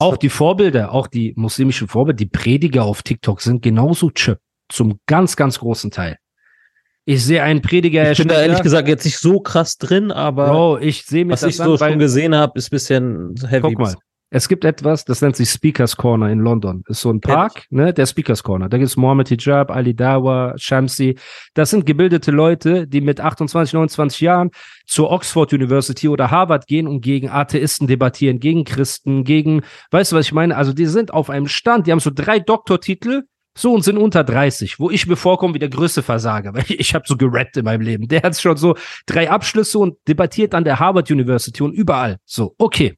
Auch die Vorbilder, auch die muslimischen Vorbilder, die Prediger auf TikTok sind genauso chip. Zum ganz, ganz großen Teil. Ich sehe einen Prediger. Ich bin da ehrlich gesagt jetzt nicht so krass drin, aber Bro, ich sehe mir was ich so an, schon gesehen habe, ist bisschen heavy. Guck mal. Es gibt etwas, das nennt sich Speakers Corner in London. Ist so ein Park, ne, der Speakers Corner. Da gibt's Mohammed Hijab, Ali Dawa, Shamsi. Das sind gebildete Leute, die mit 28, 29 Jahren zur Oxford University oder Harvard gehen und gegen Atheisten debattieren, gegen Christen, gegen, weißt du, was ich meine? Also die sind auf einem Stand, die haben so drei Doktortitel, so und sind unter 30, wo ich mir vorkomme wie der größte Versager, weil ich, ich habe so gerettet in meinem Leben. Der hat schon so drei Abschlüsse und debattiert an der Harvard University und überall. So, okay.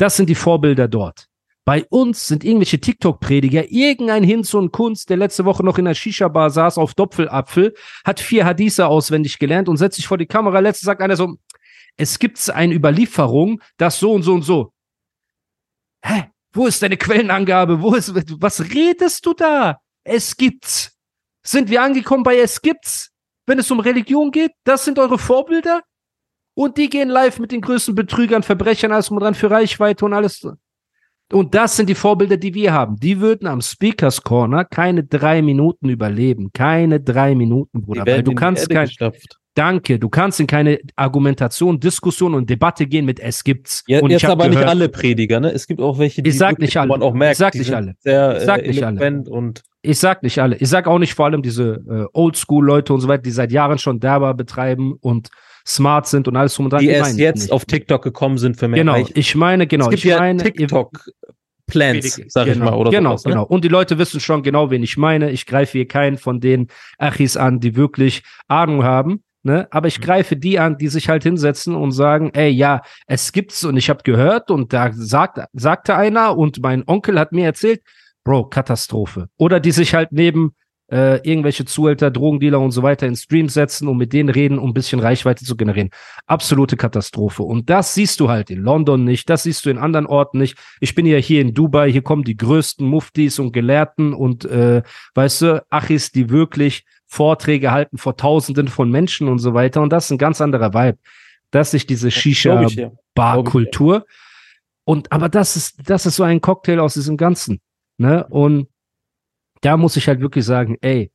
Das sind die Vorbilder dort. Bei uns sind irgendwelche TikTok-Prediger, irgendein Hinz und Kunst, der letzte Woche noch in der Shisha-Bar saß auf Doppelapfel, hat vier Hadithe auswendig gelernt und setzt sich vor die Kamera. Letzte sagt einer so, es gibt eine Überlieferung, das so und so und so. Hä? Wo ist deine Quellenangabe? Wo ist, was redest du da? Es gibt's. Sind wir angekommen bei es gibt's? Wenn es um Religion geht, das sind eure Vorbilder? Und die gehen live mit den größten Betrügern, Verbrechern, alles drum dran für Reichweite und alles. Und das sind die Vorbilder, die wir haben. Die würden am Speakers Corner keine drei Minuten überleben. Keine drei Minuten, Bruder. Weil du kannst kein, danke, du kannst in keine Argumentation, Diskussion und Debatte gehen mit es gibt's. Ja, und jetzt aber nicht gehört- alle Prediger, ne? Es gibt auch welche, Ich sag nicht alle. man auch merkt, Ich sag die nicht alle. Sehr, Ich sag äh, nicht alle. und Ich sag nicht alle. Ich sag auch nicht vor allem diese äh, Oldschool-Leute und so weiter, die seit Jahren schon derber betreiben und smart sind und alles drum und dran. die erst ich jetzt nicht. auf TikTok gekommen sind für mehr Genau, ich meine, genau. es gibt ich ja meine, TikTok-Plans, sag ich genau, mal, oder Genau, sowas, ne? genau. Und die Leute wissen schon genau, wen ich meine. Ich greife hier keinen von den Achis an, die wirklich Ahnung haben. Ne? Aber Mhm. ich greife die an, die sich halt hinsetzen und sagen, ey, ja, es gibt's und ich habe gehört und da sagt, sagte einer und mein Onkel hat mir erzählt, Bro, Katastrophe. Oder die sich halt neben äh, irgendwelche Zuhälter, Drogendealer und so weiter in Streams setzen und mit denen reden, um ein bisschen Reichweite zu generieren. Absolute Katastrophe. Und das siehst du halt in London nicht, das siehst du in anderen Orten nicht. Ich bin ja hier in Dubai, hier kommen die größten Muftis und Gelehrten und äh, weißt du, Achis, die wirklich Vorträge halten vor Tausenden von Menschen und so weiter. Und das ist ein ganz anderer Vibe. Das ist diese. Shisha-Bar-Kultur. Und aber das ist, das ist so ein Cocktail aus diesem Ganzen. Ne? Und da muss ich halt wirklich sagen, ey,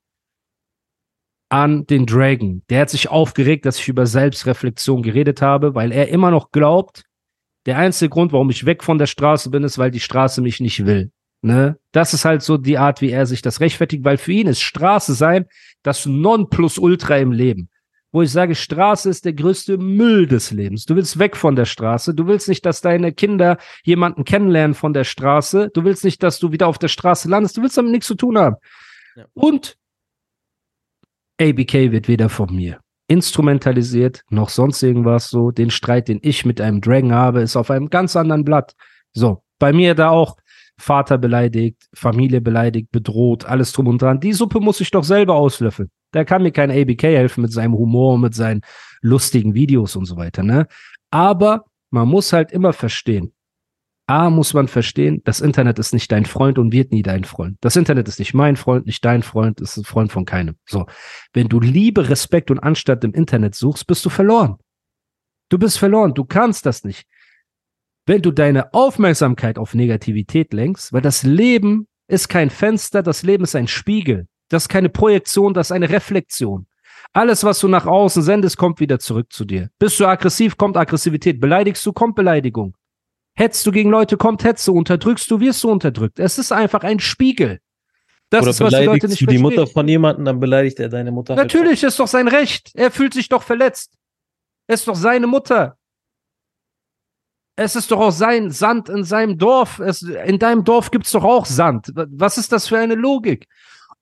an den Dragon, der hat sich aufgeregt, dass ich über Selbstreflexion geredet habe, weil er immer noch glaubt, der einzige Grund, warum ich weg von der Straße bin, ist, weil die Straße mich nicht will. Ne? Das ist halt so die Art, wie er sich das rechtfertigt, weil für ihn ist Straße sein das Nonplusultra im Leben. Wo ich sage, Straße ist der größte Müll des Lebens. Du willst weg von der Straße. Du willst nicht, dass deine Kinder jemanden kennenlernen von der Straße. Du willst nicht, dass du wieder auf der Straße landest. Du willst damit nichts zu tun haben. Ja. Und ABK wird weder von mir instrumentalisiert, noch sonst irgendwas so. Den Streit, den ich mit einem Dragon habe, ist auf einem ganz anderen Blatt. So, bei mir da auch Vater beleidigt, Familie beleidigt, bedroht, alles drum und dran. Die Suppe muss ich doch selber auslöffeln. Da kann mir kein ABK helfen mit seinem Humor, mit seinen lustigen Videos und so weiter, ne? Aber man muss halt immer verstehen. A, muss man verstehen, das Internet ist nicht dein Freund und wird nie dein Freund. Das Internet ist nicht mein Freund, nicht dein Freund, ist ein Freund von keinem. So. Wenn du Liebe, Respekt und Anstand im Internet suchst, bist du verloren. Du bist verloren. Du kannst das nicht. Wenn du deine Aufmerksamkeit auf Negativität lenkst, weil das Leben ist kein Fenster, das Leben ist ein Spiegel. Das ist keine Projektion, das ist eine Reflexion. Alles, was du nach außen sendest, kommt wieder zurück zu dir. Bist du aggressiv, kommt Aggressivität. Beleidigst du, kommt Beleidigung. Hetzt du gegen Leute, kommt Hetze. Unterdrückst du, wirst du unterdrückt. Es ist einfach ein Spiegel. Das Oder ist, was die Leute beleidigst nicht du die verstehen. Mutter von jemandem, dann beleidigt er deine Mutter. Natürlich ist doch sein Recht. Er fühlt sich doch verletzt. Es ist doch seine Mutter. Es ist doch auch sein Sand in seinem Dorf. Es, in deinem Dorf gibt's doch auch Sand. Was ist das für eine Logik?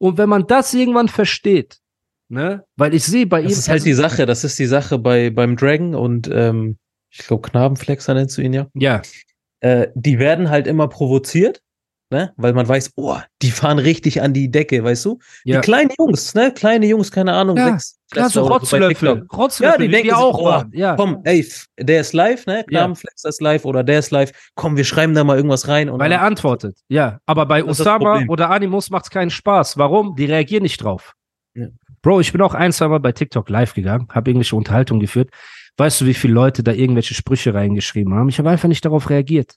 Und wenn man das irgendwann versteht, ne, weil ich sehe bei ihm. Das ist halt die Sache, das ist die Sache bei, beim Dragon und ähm, ich glaube Knabenflexer nennst du ihn ja. Ja. äh, die werden halt immer provoziert, ne? Weil man weiß, oh, die fahren richtig an die Decke, weißt du? Ja. Die kleinen Jungs, ne? Kleine Jungs, keine Ahnung, Ja, sechs. Klar, so Rotzlöffel. Rotzlöffel, Ja, die denken sich, auch oh, waren. Ja. Komm, ey, der ist live, ne? Ja. Kramenflex ist live oder der ist live. Komm, wir schreiben da mal irgendwas rein. Und Weil er antwortet. Ja, aber bei Osama oder Animus macht es keinen Spaß. Warum? Die reagieren nicht drauf. Ja. Bro, ich bin auch ein, zwei Mal bei TikTok live gegangen, habe irgendwelche Unterhaltung geführt. Weißt du, wie viele Leute da irgendwelche Sprüche reingeschrieben haben? Ich habe einfach nicht darauf reagiert.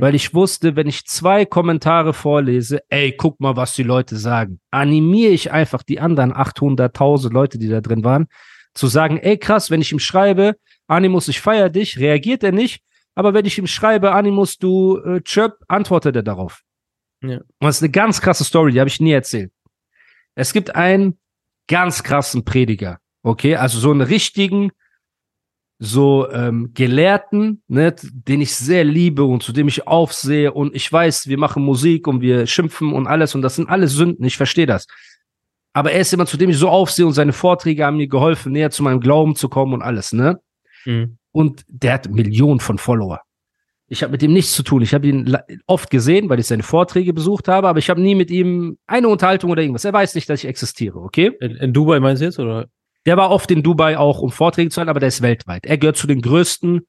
Weil ich wusste, wenn ich zwei Kommentare vorlese, ey, guck mal, was die Leute sagen, animiere ich einfach die anderen 800.000 Leute, die da drin waren, zu sagen, ey, krass, wenn ich ihm schreibe, Animus, ich feier dich, reagiert er nicht, aber wenn ich ihm schreibe, Animus, du äh, chirp, antwortet er darauf. Ja. Und das ist eine ganz krasse Story, die habe ich nie erzählt. Es gibt einen ganz krassen Prediger, okay, also so einen richtigen, so ähm, Gelehrten, ne, den ich sehr liebe und zu dem ich aufsehe und ich weiß, wir machen Musik und wir schimpfen und alles und das sind alles Sünden, ich verstehe das. Aber er ist jemand, zu dem ich so aufsehe und seine Vorträge haben mir geholfen, näher zu meinem Glauben zu kommen und alles, ne? Mhm. Und der hat Millionen von Follower. Ich habe mit ihm nichts zu tun. Ich habe ihn oft gesehen, weil ich seine Vorträge besucht habe, aber ich habe nie mit ihm eine Unterhaltung oder irgendwas. Er weiß nicht, dass ich existiere, okay? In, in Dubai meinst du jetzt, oder? Der war oft in Dubai auch, um Vorträge zu halten, aber der ist weltweit. Er gehört zu den größten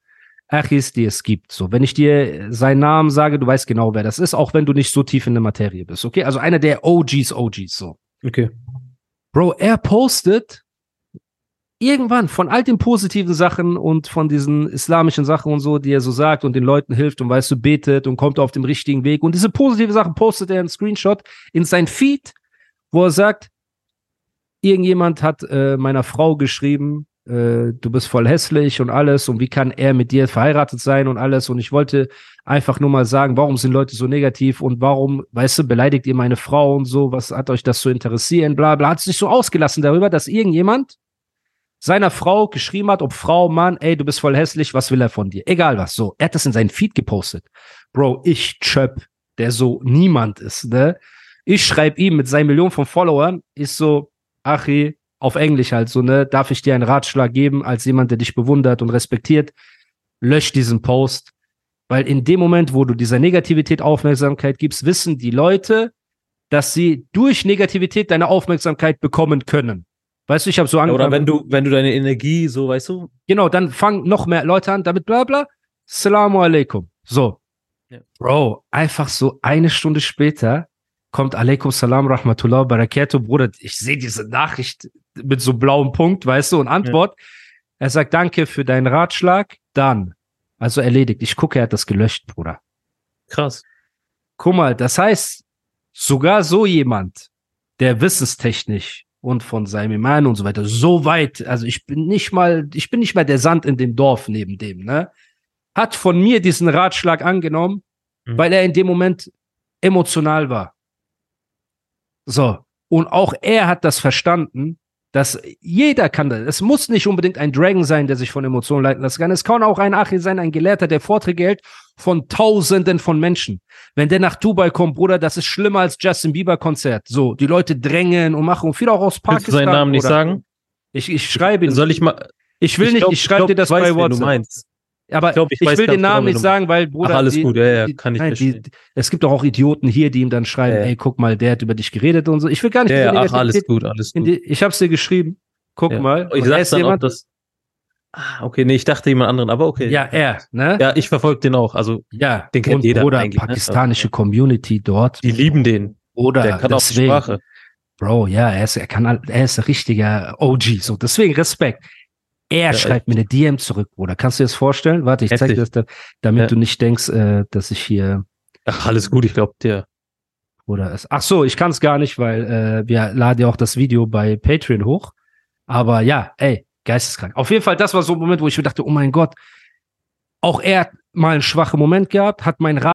Achis, die es gibt. So, wenn ich dir seinen Namen sage, du weißt genau, wer das ist, auch wenn du nicht so tief in der Materie bist, okay? Also einer der OGs, OGs, so. Okay. Bro, er postet irgendwann von all den positiven Sachen und von diesen islamischen Sachen und so, die er so sagt und den Leuten hilft und weißt du, betet und kommt auf dem richtigen Weg. Und diese positive Sachen postet er einen Screenshot in sein Feed, wo er sagt, irgendjemand hat äh, meiner Frau geschrieben, äh, du bist voll hässlich und alles und wie kann er mit dir verheiratet sein und alles und ich wollte einfach nur mal sagen, warum sind Leute so negativ und warum, weißt du, beleidigt ihr meine Frau und so, was hat euch das zu interessieren, bla bla, hat sich so ausgelassen darüber, dass irgendjemand seiner Frau geschrieben hat, ob Frau, Mann, ey, du bist voll hässlich, was will er von dir? Egal was, so. Er hat das in seinen Feed gepostet. Bro, ich Chöp, der so niemand ist, ne? Ich schreibe ihm mit seinen Millionen von Followern, ist so, Achi, auf Englisch halt so, ne? Darf ich dir einen Ratschlag geben, als jemand, der dich bewundert und respektiert? Lösch diesen Post. Weil in dem Moment, wo du dieser Negativität Aufmerksamkeit gibst, wissen die Leute, dass sie durch Negativität deine Aufmerksamkeit bekommen können. Weißt du, ich habe so Ja, angefangen. oder wenn du, wenn du deine Energie so, weißt du, Genau, dann fangen noch mehr Leute an, damit bla bla. Salamu alaikum. So. Ja. Bro, einfach so eine Stunde später kommt alaikum salam rahmatullah barakatuh. Bruder, ich sehe diese Nachricht mit so blauem Punkt, weißt du, und Antwort. Er sagt, danke für deinen Ratschlag. Dann. Also erledigt. Ich gucke, er hat das gelöscht, Bruder. krass. Guck mal, das heißt, sogar so jemand, der wissenstechnisch und von seinem Iman und so weiter so weit, also ich bin nicht mal, ich bin nicht mal der Sand in dem Dorf neben dem, ne? Hat von mir diesen Ratschlag angenommen, Mhm. weil er in dem Moment emotional war. So. Und auch er hat das verstanden, dass jeder kann das. Es muss nicht unbedingt ein Dragon sein, der sich von Emotionen leiten lassen kann. Es kann auch ein Achi sein, ein Gelehrter, der Vorträge hält von Tausenden von Menschen. Wenn der nach Dubai kommt, Bruder, das ist schlimmer als Justin Bieber Konzert. So, die Leute drängen und machen. Und viele auch aus Willst Pakistan. du seinen Namen nicht Bruder. sagen? Ich, ich schreibe ihn. Soll ich mal. ich will nicht, glaub- ich schreibe dir das ich bei wen Du WhatsApp. meinst. Aber Ich glaub, ich ich will den Namen genau, wen nicht sagen, weil, Bruder. Ach, alles die, gut, ja, ja, kann ich nein, die. Es gibt auch auch Idioten hier, die ihm dann schreiben, Ja, ey, guck mal, der hat über dich geredet und so. Ich will gar nicht Ja, ach, alles gut, alles gut. die, ich hab's dir geschrieben. Guck Ja. mal. Ich Und er sag ist dann auch, dass. Ah, okay, nee, ich dachte jemand anderen, aber okay. ja, er, ne? Ja, ich verfolge den auch. Also, Ja, Den kennt und jeder eigentlich, ne? pakistanische Also, Community dort. die lieben den. Oder Der kann auch die deswegen, Sprache. Bro, ja, er ist, er kann, er ist ein richtiger OG, so. Deswegen Respekt. Er Ja, schreibt mir eine DM zurück, Bruder. Kannst du dir das vorstellen? Warte, ich zeig dir das, da, damit Ja. du nicht denkst, äh, dass ich hier, Ach, alles gut, ich glaube, der. oder es, ach so, ich kann es gar nicht, weil, äh, wir laden ja auch das Video bei Patreon hoch. Aber ja, ey, geisteskrank. Auf jeden Fall, das war so ein Moment, wo ich mir dachte, oh mein Gott, auch er hat mal einen schwachen Moment gehabt, hat meinen Rat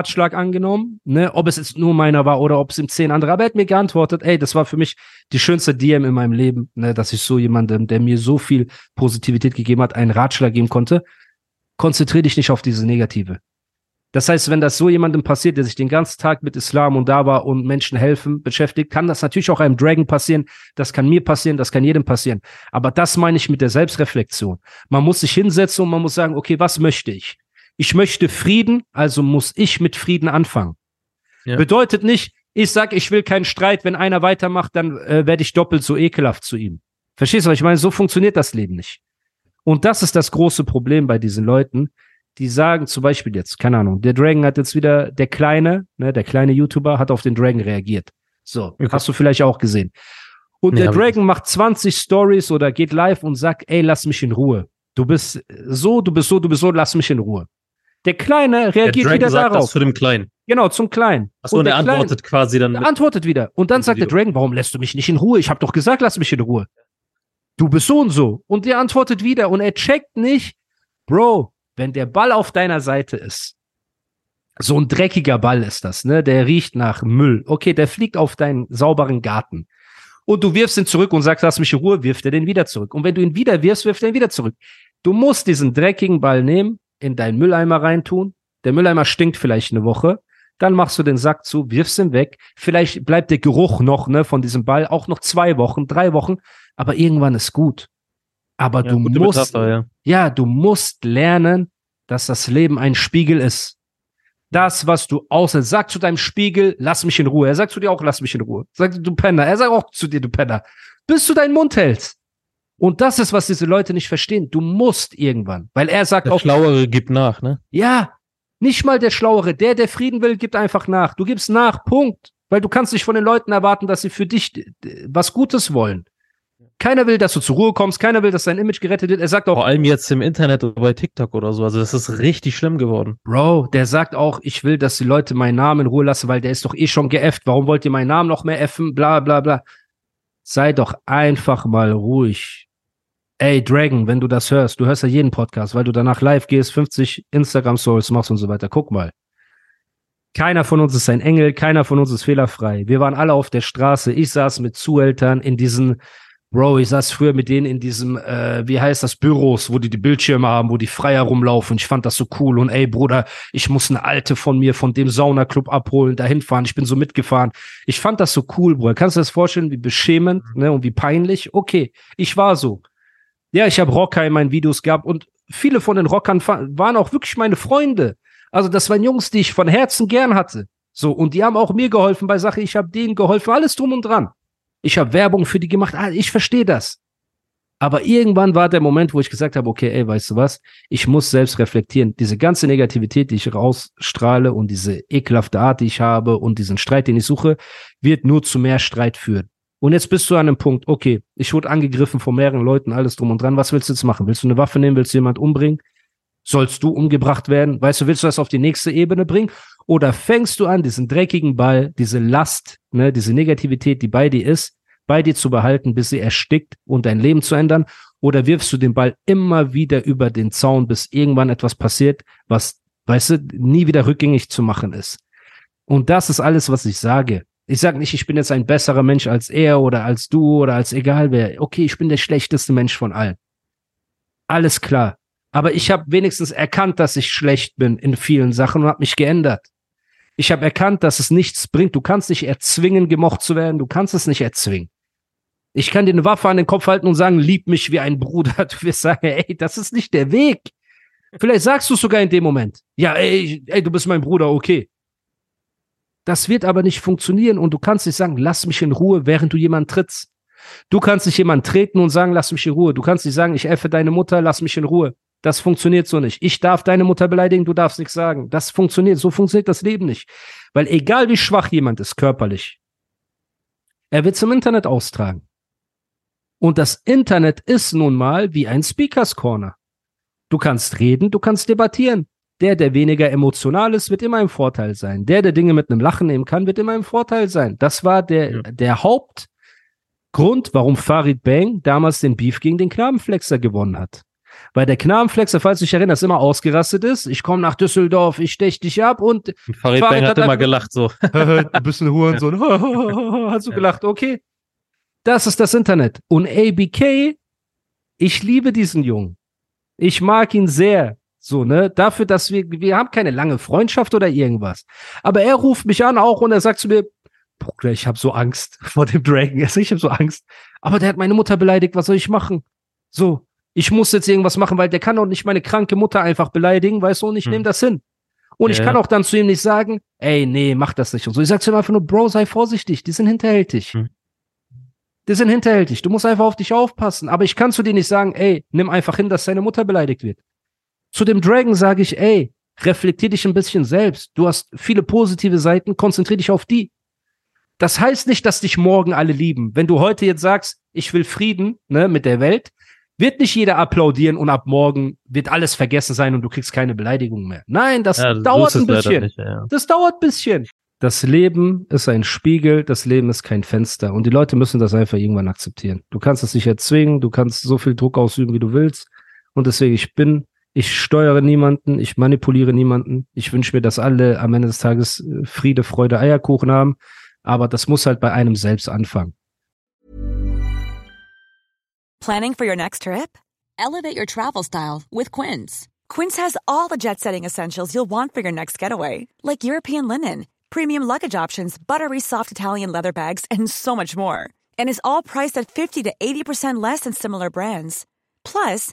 Ratschlag angenommen, ne, ob es jetzt nur meiner war oder ob es ihm zehn andere, aber er hat mir geantwortet, ey, das war für mich die schönste DM in meinem Leben, ne, dass ich so jemandem, der mir so viel Positivität gegeben hat, einen Ratschlag geben konnte. Konzentriere dich nicht auf diese Negative. Das heißt, wenn das so jemandem passiert, der sich den ganzen Tag mit Islam und Dava und Menschen helfen beschäftigt, kann das natürlich auch einem Dragon passieren. Das kann mir passieren, das kann jedem passieren. Aber das meine ich mit der Selbstreflexion. Man muss sich hinsetzen und man muss sagen, okay, was möchte ich? Ich möchte Frieden, also muss ich mit Frieden anfangen. Ja. Bedeutet nicht, ich sag, ich will keinen Streit, wenn einer weitermacht, dann äh, werde ich doppelt so ekelhaft zu ihm. Verstehst du, ich meine? So funktioniert das Leben nicht. Und das ist das große Problem bei diesen Leuten, die sagen zum Beispiel jetzt, keine Ahnung, der Dragon hat jetzt wieder, der kleine, ne, der kleine YouTuber hat auf den Dragon reagiert. So, Okay. hast du vielleicht auch gesehen. Und Nee, der Dragon macht 20 Stories oder geht live und sagt, ey, lass mich in Ruhe. Du bist so, du bist so, du bist so, lass mich in Ruhe. Der Kleine Der reagiert Dragon wieder sagt darauf. das zu dem Kleinen. Genau, zum Kleinen. Achso, und der Kleine- antwortet quasi dann. er Mit, antwortet wieder. Und dann sagt der Video. Dragon, warum lässt du mich nicht in Ruhe? Ich habe doch gesagt, lass mich in Ruhe. Du bist so und so. Und der antwortet wieder. Und er checkt nicht, Bro, wenn der Ball auf deiner Seite ist, so ein dreckiger Ball ist das, ne? Der riecht nach Müll. Okay, der fliegt auf deinen sauberen Garten. Und du wirfst ihn zurück und sagst, lass mich in Ruhe, wirft er den wieder zurück. Und wenn du ihn wieder wirfst, wirft er ihn wieder zurück. Du musst diesen dreckigen Ball nehmen, in deinen Mülleimer reintun. Der Mülleimer stinkt vielleicht eine Woche. Dann machst du den Sack zu, wirfst ihn weg. Vielleicht bleibt der Geruch noch, ne, von diesem Ball auch noch zwei Wochen, drei Wochen. Aber irgendwann ist gut. Aber ja, du musst, Metapher, ja. ja, du musst lernen, dass das Leben ein Spiegel ist. Das, was du außer, sag zu deinem Spiegel, lass mich in Ruhe. Er sagt zu dir auch, lass mich in Ruhe. Sag du Penner. Er sagt auch zu dir, du Penner. Bis du deinen Mund hältst. Und das ist, was diese Leute nicht verstehen. Du musst irgendwann. Weil er sagt Der auch, Schlauere gibt nach, ne? ja, nicht mal der Schlauere. Der, der Frieden will, gibt einfach nach. Du gibst nach, Punkt. Weil du kannst nicht von den Leuten erwarten, dass sie für dich was Gutes wollen. Keiner will, dass du zur Ruhe kommst. Keiner will, dass dein Image gerettet wird. Er sagt auch, Vor allem jetzt im Internet oder bei TikTok oder so. Also das ist richtig schlimm geworden. Bro, der sagt auch, ich will, dass die Leute meinen Namen in Ruhe lassen, weil der ist doch eh schon geäfft. Warum wollt ihr meinen Namen noch mehr effen? Bla, bla, bla. Sei doch einfach mal ruhig. Ey, Dragon, wenn du das hörst, du hörst ja jeden Podcast, weil du danach live gehst, 50 Instagram-Stories machst und so weiter. Guck mal. Keiner von uns ist ein Engel, keiner von uns ist fehlerfrei. Wir waren alle auf der Straße. Ich saß mit Zueltern in diesen, Bro, ich saß früher mit denen in diesem, äh, wie heißt das, Büros, wo die die Bildschirme haben, wo die Freier rumlaufen. Ich fand das so cool. Und ey, Bruder, ich muss eine alte von mir, von dem Saunaclub abholen, dahin fahren. Ich bin so mitgefahren. Ich fand das so cool, Bruder. Kannst du dir das vorstellen, wie beschämend ne, und wie peinlich? Okay, ich war so. Ja, ich habe Rocker in meinen Videos gehabt und viele von den Rockern waren auch wirklich meine Freunde. Also das waren Jungs, die ich von Herzen gern hatte. So, und die haben auch mir geholfen bei Sachen, ich habe denen geholfen, alles drum und dran. Ich habe Werbung für die gemacht, ah, ich verstehe das. Aber irgendwann war der Moment, wo ich gesagt habe, okay, ey, weißt du was, ich muss selbst reflektieren. Diese ganze Negativität, die ich rausstrahle und diese ekelhafte Art, die ich habe und diesen Streit, den ich suche, wird nur zu mehr Streit führen. Und jetzt bist du an einem Punkt, okay, ich wurde angegriffen von mehreren Leuten, alles drum und dran. Was willst du jetzt machen? Willst du eine Waffe nehmen? Willst du jemand umbringen? Sollst du umgebracht werden? Weißt du, willst du das auf die nächste Ebene bringen? Oder fängst du an, diesen dreckigen Ball, diese Last, ne, diese Negativität, die bei dir ist, bei dir zu behalten, bis sie erstickt und dein Leben zu ändern? Oder wirfst du den Ball immer wieder über den Zaun, bis irgendwann etwas passiert, was, weißt du, nie wieder rückgängig zu machen ist? Und das ist alles, was ich sage. Ich sage nicht, ich bin jetzt ein besserer Mensch als er oder als du oder als egal wer. Okay, ich bin der schlechteste Mensch von allen. Alles klar. Aber ich habe wenigstens erkannt, dass ich schlecht bin in vielen Sachen und habe mich geändert. Ich habe erkannt, dass es nichts bringt. Du kannst nicht erzwingen, gemocht zu werden. Du kannst es nicht erzwingen. Ich kann dir eine Waffe an den Kopf halten und sagen, lieb mich wie ein Bruder. Du wirst sagen, ey, das ist nicht der Weg. Vielleicht sagst du es sogar in dem Moment. Ja, ey, ey, du bist mein Bruder, okay. Das wird aber nicht funktionieren und du kannst nicht sagen, lass mich in Ruhe, während du jemanden trittst. Du kannst nicht jemanden treten und sagen, lass mich in Ruhe. Du kannst nicht sagen, ich effe deine Mutter, lass mich in Ruhe. Das funktioniert so nicht. Ich darf deine Mutter beleidigen, du darfst nichts sagen. Das funktioniert, so funktioniert das Leben nicht. Weil egal wie schwach jemand ist körperlich, er wird zum Internet austragen. Und das Internet ist nun mal wie ein Speakers Corner. Du kannst reden, du kannst debattieren. Der, der weniger emotional ist, wird immer im Vorteil sein. Der, der Dinge mit einem Lachen nehmen kann, wird immer im Vorteil sein. Das war der, Ja. der Hauptgrund, warum Farid Bang damals den Beef gegen den Knabenflexer gewonnen hat. Weil der Knabenflexer, falls du dich erinnerst, immer ausgerastet ist. Ich komme nach Düsseldorf, ich stech dich ab und Farid Farid Bang hat hat immer gelacht so. ein Hurensohn. Hast du gelacht, okay. Das ist das Internet. Und ABK, ich liebe diesen Jungen. Ich mag ihn sehr. So, ne? Dafür, dass wir, wir haben keine lange Freundschaft oder irgendwas. Aber er ruft mich an auch und er sagt zu mir, Bruder, ich habe so Angst vor dem Dragon. Also ich habe so Angst. Aber der hat meine Mutter beleidigt, was soll ich machen? So, ich muss jetzt irgendwas machen, weil der kann doch nicht meine kranke Mutter einfach beleidigen, weißt du, und ich Hm. nehme das hin. Und ich Ja. kann auch dann zu ihm nicht sagen, ey, nee, mach das nicht und so. Ich sag zu ihm einfach nur, Bro, sei vorsichtig, die sind hinterhältig. Hm. Die sind hinterhältig, du musst einfach auf dich aufpassen. Aber ich kann zu dir nicht sagen, ey, nimm einfach hin, dass deine Mutter beleidigt wird. Zu dem Dragon sage ich, ey, reflektier dich ein bisschen selbst. Du hast viele positive Seiten, konzentrier dich auf die. Das heißt nicht, dass dich morgen alle lieben. Wenn du heute jetzt sagst, ich will Frieden ne, mit der Welt, wird nicht jeder applaudieren und ab morgen wird alles vergessen sein und du kriegst keine Beleidigung mehr. Nein, das Ja, dauert ein bisschen. nicht, ja. Das dauert ein bisschen. Das Leben ist ein Spiegel, das Leben ist kein Fenster. Und die Leute müssen das einfach irgendwann akzeptieren. Du kannst es nicht erzwingen, du kannst so viel Druck ausüben, wie du willst. Und deswegen, ich bin, ich steuere niemanden, ich manipuliere niemanden. Ich wünsche mir, dass alle am Ende des Tages äh, Friede, Freude, Eierkuchen haben. Aber das muss halt bei einem selbst anfangen. Planning for your next trip? Elevate your travel style with Quince. Quince has all the jet setting essentials you'll want for your next getaway, like European linen, premium luggage options, buttery soft Italian leather bags, and so much more. And is all priced at 50 to 80% less than similar brands. Plus,